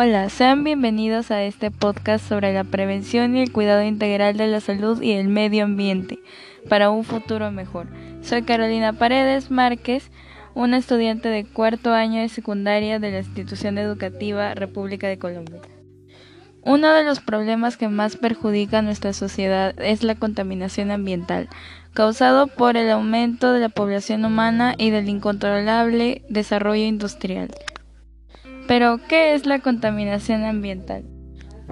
Hola, sean bienvenidos a este podcast sobre la prevención y el cuidado integral de la salud y el medio ambiente para un futuro mejor. Soy Carolina Paredes Márquez, una estudiante de cuarto año de secundaria de la institución educativa República de Colombia. Uno de los problemas que más perjudica a nuestra sociedad es la contaminación ambiental, causado por el aumento de la población humana y del incontrolable desarrollo industrial. Pero, ¿qué es la contaminación ambiental?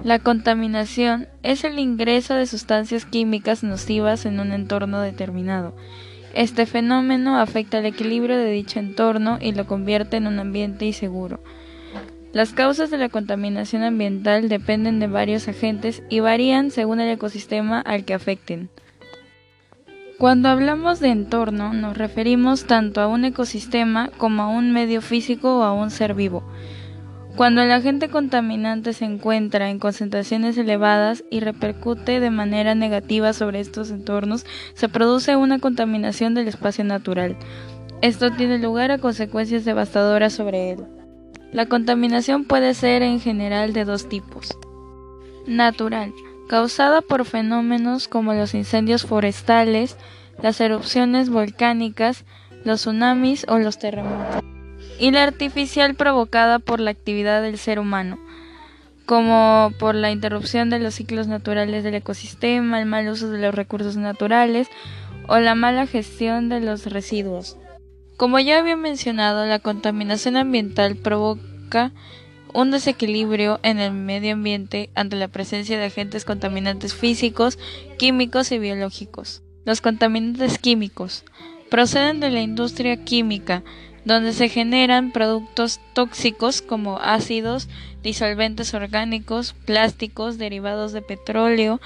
La contaminación es el ingreso de sustancias químicas nocivas en un entorno determinado. Este fenómeno afecta el equilibrio de dicho entorno y lo convierte en un ambiente inseguro. Las causas de la contaminación ambiental dependen de varios agentes y varían según el ecosistema al que afecten. Cuando hablamos de entorno nos referimos tanto a un ecosistema como a un medio físico o a un ser vivo. Cuando el agente contaminante se encuentra en concentraciones elevadas y repercute de manera negativa sobre estos entornos, se produce una contaminación del espacio natural. Esto tiene lugar a consecuencias devastadoras sobre él. La contaminación puede ser en general de dos tipos. Natural, causada por fenómenos como los incendios forestales, las erupciones volcánicas, los tsunamis o los terremotos y la artificial provocada por la actividad del ser humano, como por la interrupción de los ciclos naturales del ecosistema, el mal uso de los recursos naturales o la mala gestión de los residuos. Como ya había mencionado, la contaminación ambiental provoca un desequilibrio en el medio ambiente ante la presencia de agentes contaminantes físicos, químicos y biológicos. Los contaminantes químicos proceden de la industria química, donde se generan productos tóxicos como ácidos, disolventes orgánicos, plásticos, derivados de petróleo,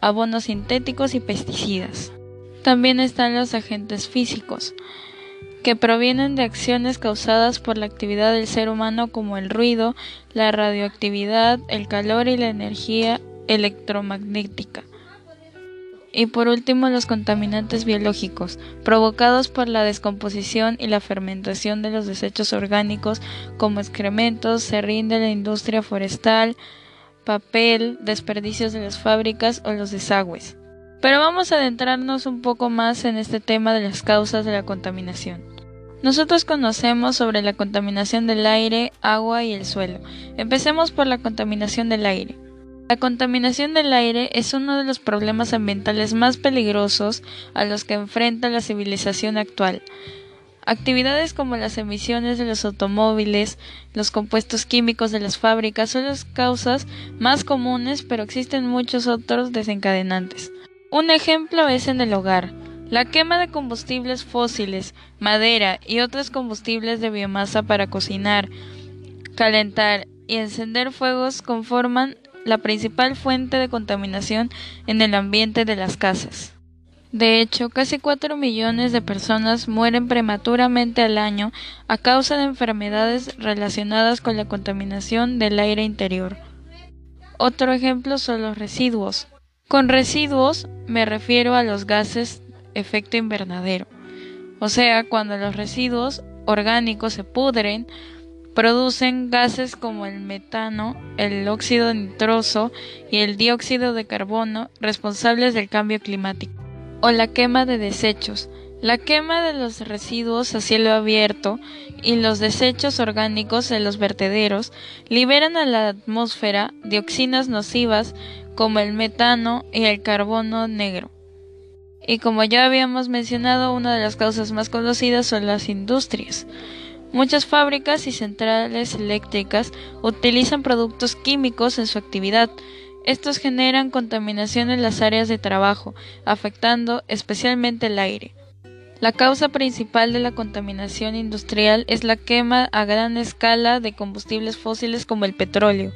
abonos sintéticos y pesticidas. También están los agentes físicos, que provienen de acciones causadas por la actividad del ser humano como el ruido, la radioactividad, el calor y la energía electromagnética. Y por último, los contaminantes biológicos, provocados por la descomposición y la fermentación de los desechos orgánicos como excrementos, serrín de la industria forestal, papel, desperdicios de las fábricas o los desagües. Pero vamos a adentrarnos un poco más en este tema de las causas de la contaminación. Nosotros conocemos sobre la contaminación del aire, agua y el suelo. Empecemos por la contaminación del aire. La contaminación del aire es uno de los problemas ambientales más peligrosos a los que enfrenta la civilización actual. Actividades como las emisiones de los automóviles, los compuestos químicos de las fábricas son las causas más comunes, pero existen muchos otros desencadenantes. Un ejemplo es en el hogar. La quema de combustibles fósiles, madera y otros combustibles de biomasa para cocinar, calentar y encender fuegos conforman la principal fuente de contaminación en el ambiente de las casas. De hecho, casi 4 millones de personas mueren prematuramente al año a causa de enfermedades relacionadas con la contaminación del aire interior. Otro ejemplo son los residuos. Con residuos me refiero a los gases efecto invernadero, o sea, cuando los residuos orgánicos se pudren Producen gases como el metano, el óxido nitroso y el dióxido de carbono responsables del cambio climático. O la quema de desechos. La quema de los residuos a cielo abierto y los desechos orgánicos de los vertederos liberan a la atmósfera dioxinas nocivas como el metano y el carbono negro. Y como ya habíamos mencionado, una de las causas más conocidas son las industrias. Muchas fábricas y centrales eléctricas utilizan productos químicos en su actividad. Estos generan contaminación en las áreas de trabajo, afectando especialmente el aire. La causa principal de la contaminación industrial es la quema a gran escala de combustibles fósiles como el petróleo,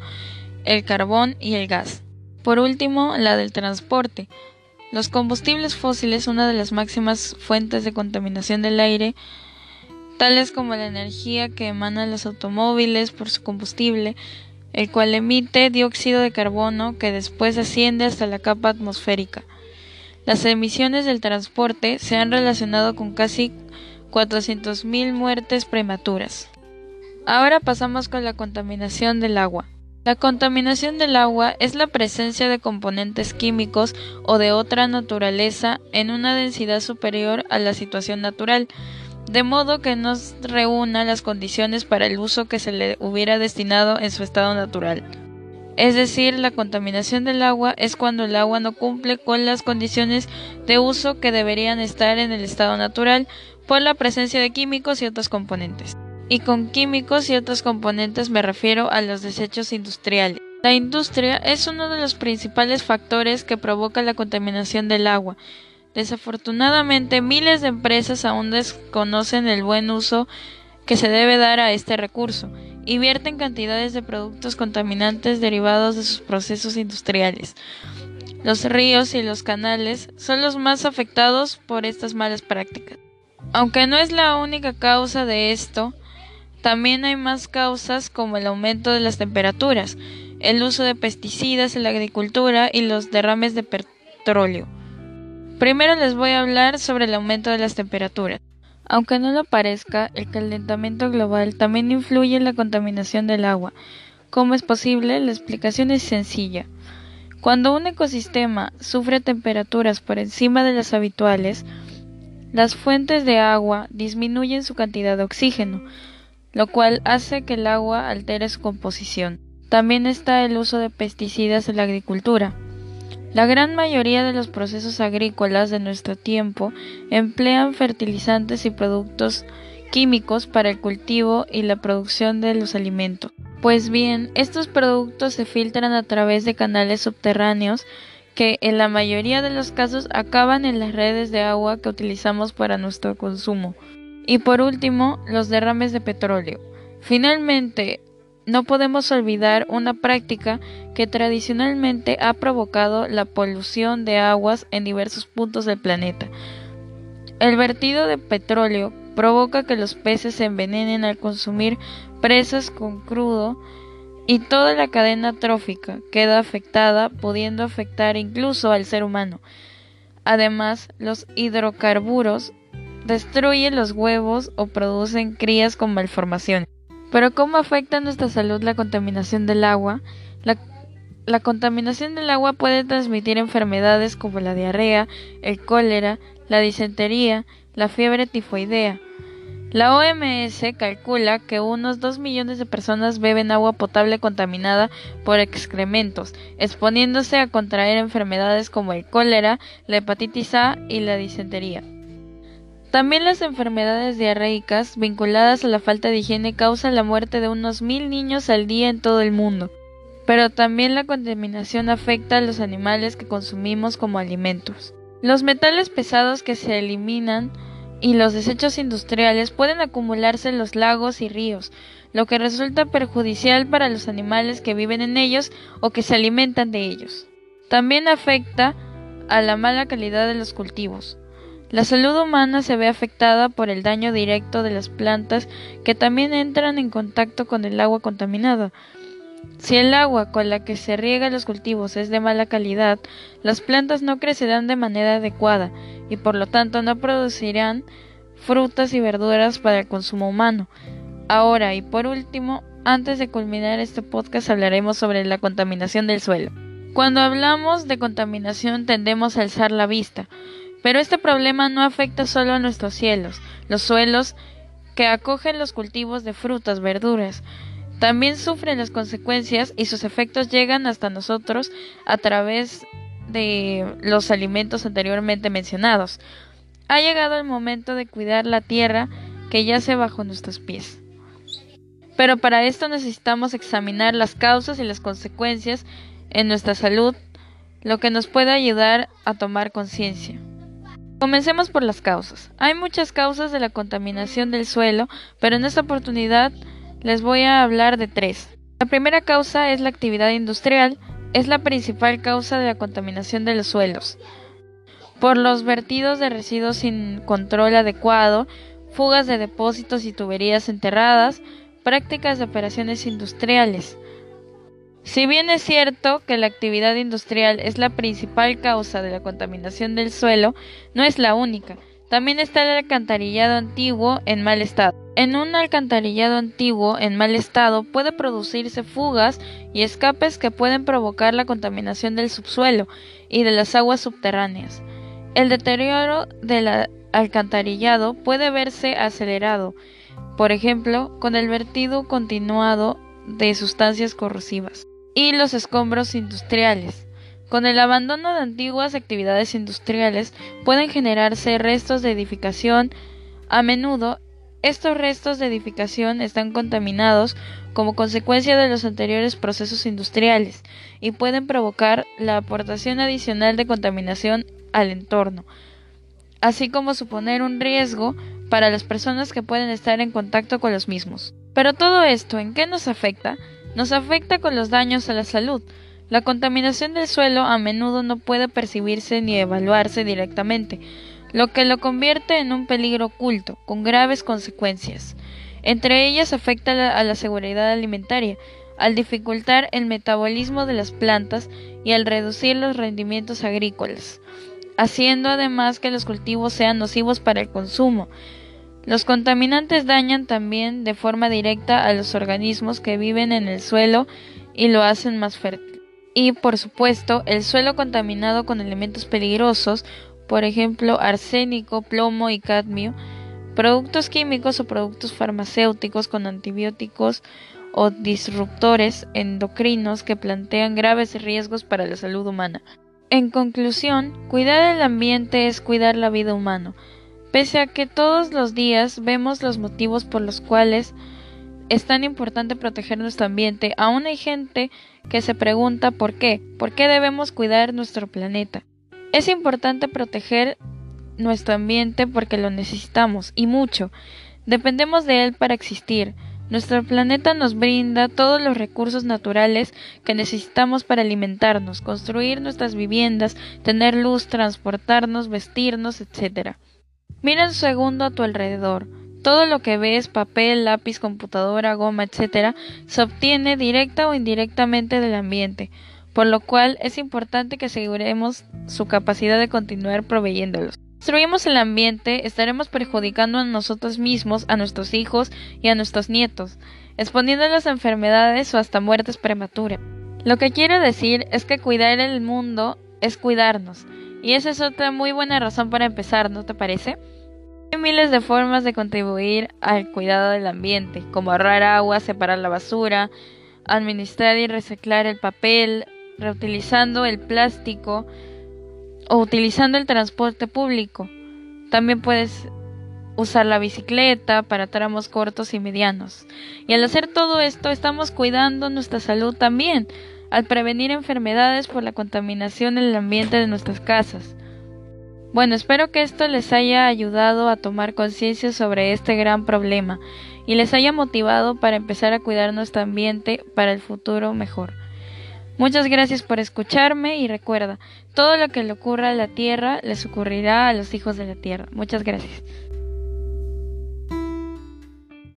el carbón y el gas. Por último, la del transporte. Los combustibles fósiles, una de las máximas fuentes de contaminación del aire, tales como la energía que emanan los automóviles por su combustible, el cual emite dióxido de carbono que después asciende hasta la capa atmosférica. Las emisiones del transporte se han relacionado con casi 400.000 muertes prematuras. Ahora pasamos con la contaminación del agua. La contaminación del agua es la presencia de componentes químicos o de otra naturaleza en una densidad superior a la situación natural, de modo que no reúna las condiciones para el uso que se le hubiera destinado en su estado natural. Es decir, la contaminación del agua es cuando el agua no cumple con las condiciones de uso que deberían estar en el estado natural por la presencia de químicos y otros componentes y con químicos y otros componentes me refiero a los desechos industriales. La industria es uno de los principales factores que provoca la contaminación del agua. Desafortunadamente, miles de empresas aún desconocen el buen uso que se debe dar a este recurso y vierten cantidades de productos contaminantes derivados de sus procesos industriales. Los ríos y los canales son los más afectados por estas malas prácticas. Aunque no es la única causa de esto, también hay más causas como el aumento de las temperaturas, el uso de pesticidas en la agricultura y los derrames de petróleo. Primero les voy a hablar sobre el aumento de las temperaturas. Aunque no lo parezca, el calentamiento global también influye en la contaminación del agua. ¿Cómo es posible? La explicación es sencilla. Cuando un ecosistema sufre temperaturas por encima de las habituales, las fuentes de agua disminuyen su cantidad de oxígeno, lo cual hace que el agua altere su composición. También está el uso de pesticidas en la agricultura. La gran mayoría de los procesos agrícolas de nuestro tiempo emplean fertilizantes y productos químicos para el cultivo y la producción de los alimentos. Pues bien, estos productos se filtran a través de canales subterráneos que en la mayoría de los casos acaban en las redes de agua que utilizamos para nuestro consumo. Y por último, los derrames de petróleo. Finalmente, no podemos olvidar una práctica que tradicionalmente ha provocado la polución de aguas en diversos puntos del planeta. El vertido de petróleo provoca que los peces se envenenen al consumir presas con crudo y toda la cadena trófica queda afectada, pudiendo afectar incluso al ser humano. Además, los hidrocarburos destruyen los huevos o producen crías con malformaciones. Pero ¿cómo afecta a nuestra salud la contaminación del agua? La, contaminación del agua puede transmitir enfermedades como la diarrea, el cólera, la disentería, la fiebre tifoidea. La OMS calcula que unos 2 millones de personas beben agua potable contaminada por excrementos, exponiéndose a contraer enfermedades como el cólera, la hepatitis A y la disentería. También las enfermedades diarreicas vinculadas a la falta de higiene causan la muerte de unos mil niños al día en todo el mundo. Pero también la contaminación afecta a los animales que consumimos como alimentos. Los metales pesados que se eliminan y los desechos industriales pueden acumularse en los lagos y ríos, lo que resulta perjudicial para los animales que viven en ellos o que se alimentan de ellos. También afecta a la mala calidad de los cultivos. La salud humana se ve afectada por el daño directo de las plantas que también entran en contacto con el agua contaminada. Si el agua con la que se riega los cultivos es de mala calidad, las plantas no crecerán de manera adecuada y por lo tanto no producirán frutas y verduras para el consumo humano. Ahora y por último, antes de culminar este podcast hablaremos sobre la contaminación del suelo. Cuando hablamos de contaminación tendemos a alzar la vista, pero este problema no afecta solo a nuestros cielos, los suelos que acogen los cultivos de frutas, verduras, también sufren las consecuencias y sus efectos llegan hasta nosotros a través de los alimentos anteriormente mencionados. Ha llegado el momento de cuidar la tierra que yace bajo nuestros pies. Pero para esto necesitamos examinar las causas y las consecuencias en nuestra salud, lo que nos puede ayudar a tomar conciencia. Comencemos por las causas. Hay muchas causas de la contaminación del suelo, pero en esta oportunidad les voy a hablar de tres. La primera causa es la actividad industrial, es la principal causa de la contaminación de los suelos. Por los vertidos de residuos sin control adecuado, fugas de depósitos y tuberías enterradas, prácticas de operaciones industriales, si bien es cierto que la actividad industrial es la principal causa de la contaminación del suelo, no es la única. También está el alcantarillado antiguo en mal estado. En un alcantarillado antiguo en mal estado puede producirse fugas y escapes que pueden provocar la contaminación del subsuelo y de las aguas subterráneas. El deterioro del alcantarillado puede verse acelerado, por ejemplo, con el vertido continuado de sustancias corrosivas y los escombros industriales. Con el abandono de antiguas actividades industriales pueden generarse restos de edificación. A menudo estos restos de edificación están contaminados como consecuencia de los anteriores procesos industriales y pueden provocar la aportación adicional de contaminación al entorno, así como suponer un riesgo para las personas que pueden estar en contacto con los mismos. Pero todo esto, ¿en qué nos afecta? Nos afecta con los daños a la salud. La contaminación del suelo a menudo no puede percibirse ni evaluarse directamente, lo que lo convierte en un peligro oculto, con graves consecuencias. Entre ellas afecta a la seguridad alimentaria, al dificultar el metabolismo de las plantas y al reducir los rendimientos agrícolas, haciendo además que los cultivos sean nocivos para el consumo. Los contaminantes dañan también de forma directa a los organismos que viven en el suelo y lo hacen más fértil. Y, por supuesto, el suelo contaminado con elementos peligrosos por ejemplo arsénico, plomo y cadmio, productos químicos o productos farmacéuticos con antibióticos o disruptores endocrinos que plantean graves riesgos para la salud humana. En conclusión, cuidar el ambiente es cuidar la vida humana. Pese a que todos los días vemos los motivos por los cuales es tan importante proteger nuestro ambiente, aún hay gente que se pregunta por qué, por qué debemos cuidar nuestro planeta. Es importante proteger nuestro ambiente porque lo necesitamos y mucho. Dependemos de él para existir. Nuestro planeta nos brinda todos los recursos naturales que necesitamos para alimentarnos, construir nuestras viviendas, tener luz, transportarnos, vestirnos, etc. Mira un segundo a tu alrededor. Todo lo que ves, papel, lápiz, computadora, goma, etc., se obtiene directa o indirectamente del ambiente por lo cual es importante que aseguremos su capacidad de continuar proveyéndolos. Si destruimos el ambiente, estaremos perjudicando a nosotros mismos, a nuestros hijos y a nuestros nietos, exponiéndolos a enfermedades o hasta muertes prematuras. Lo que quiero decir es que cuidar el mundo es cuidarnos, y esa es otra muy buena razón para empezar, ¿no te parece? Hay miles de formas de contribuir al cuidado del ambiente, como ahorrar agua, separar la basura, administrar y reciclar el papel, reutilizando el plástico o utilizando el transporte público. También puedes usar la bicicleta para tramos cortos y medianos. Y al hacer todo esto estamos cuidando nuestra salud también, al prevenir enfermedades por la contaminación en el ambiente de nuestras casas. Bueno, espero que esto les haya ayudado a tomar conciencia sobre este gran problema y les haya motivado para empezar a cuidar nuestro ambiente para el futuro mejor. Muchas gracias por escucharme y recuerda, todo lo que le ocurra a la tierra les ocurrirá a los hijos de la tierra. Muchas gracias.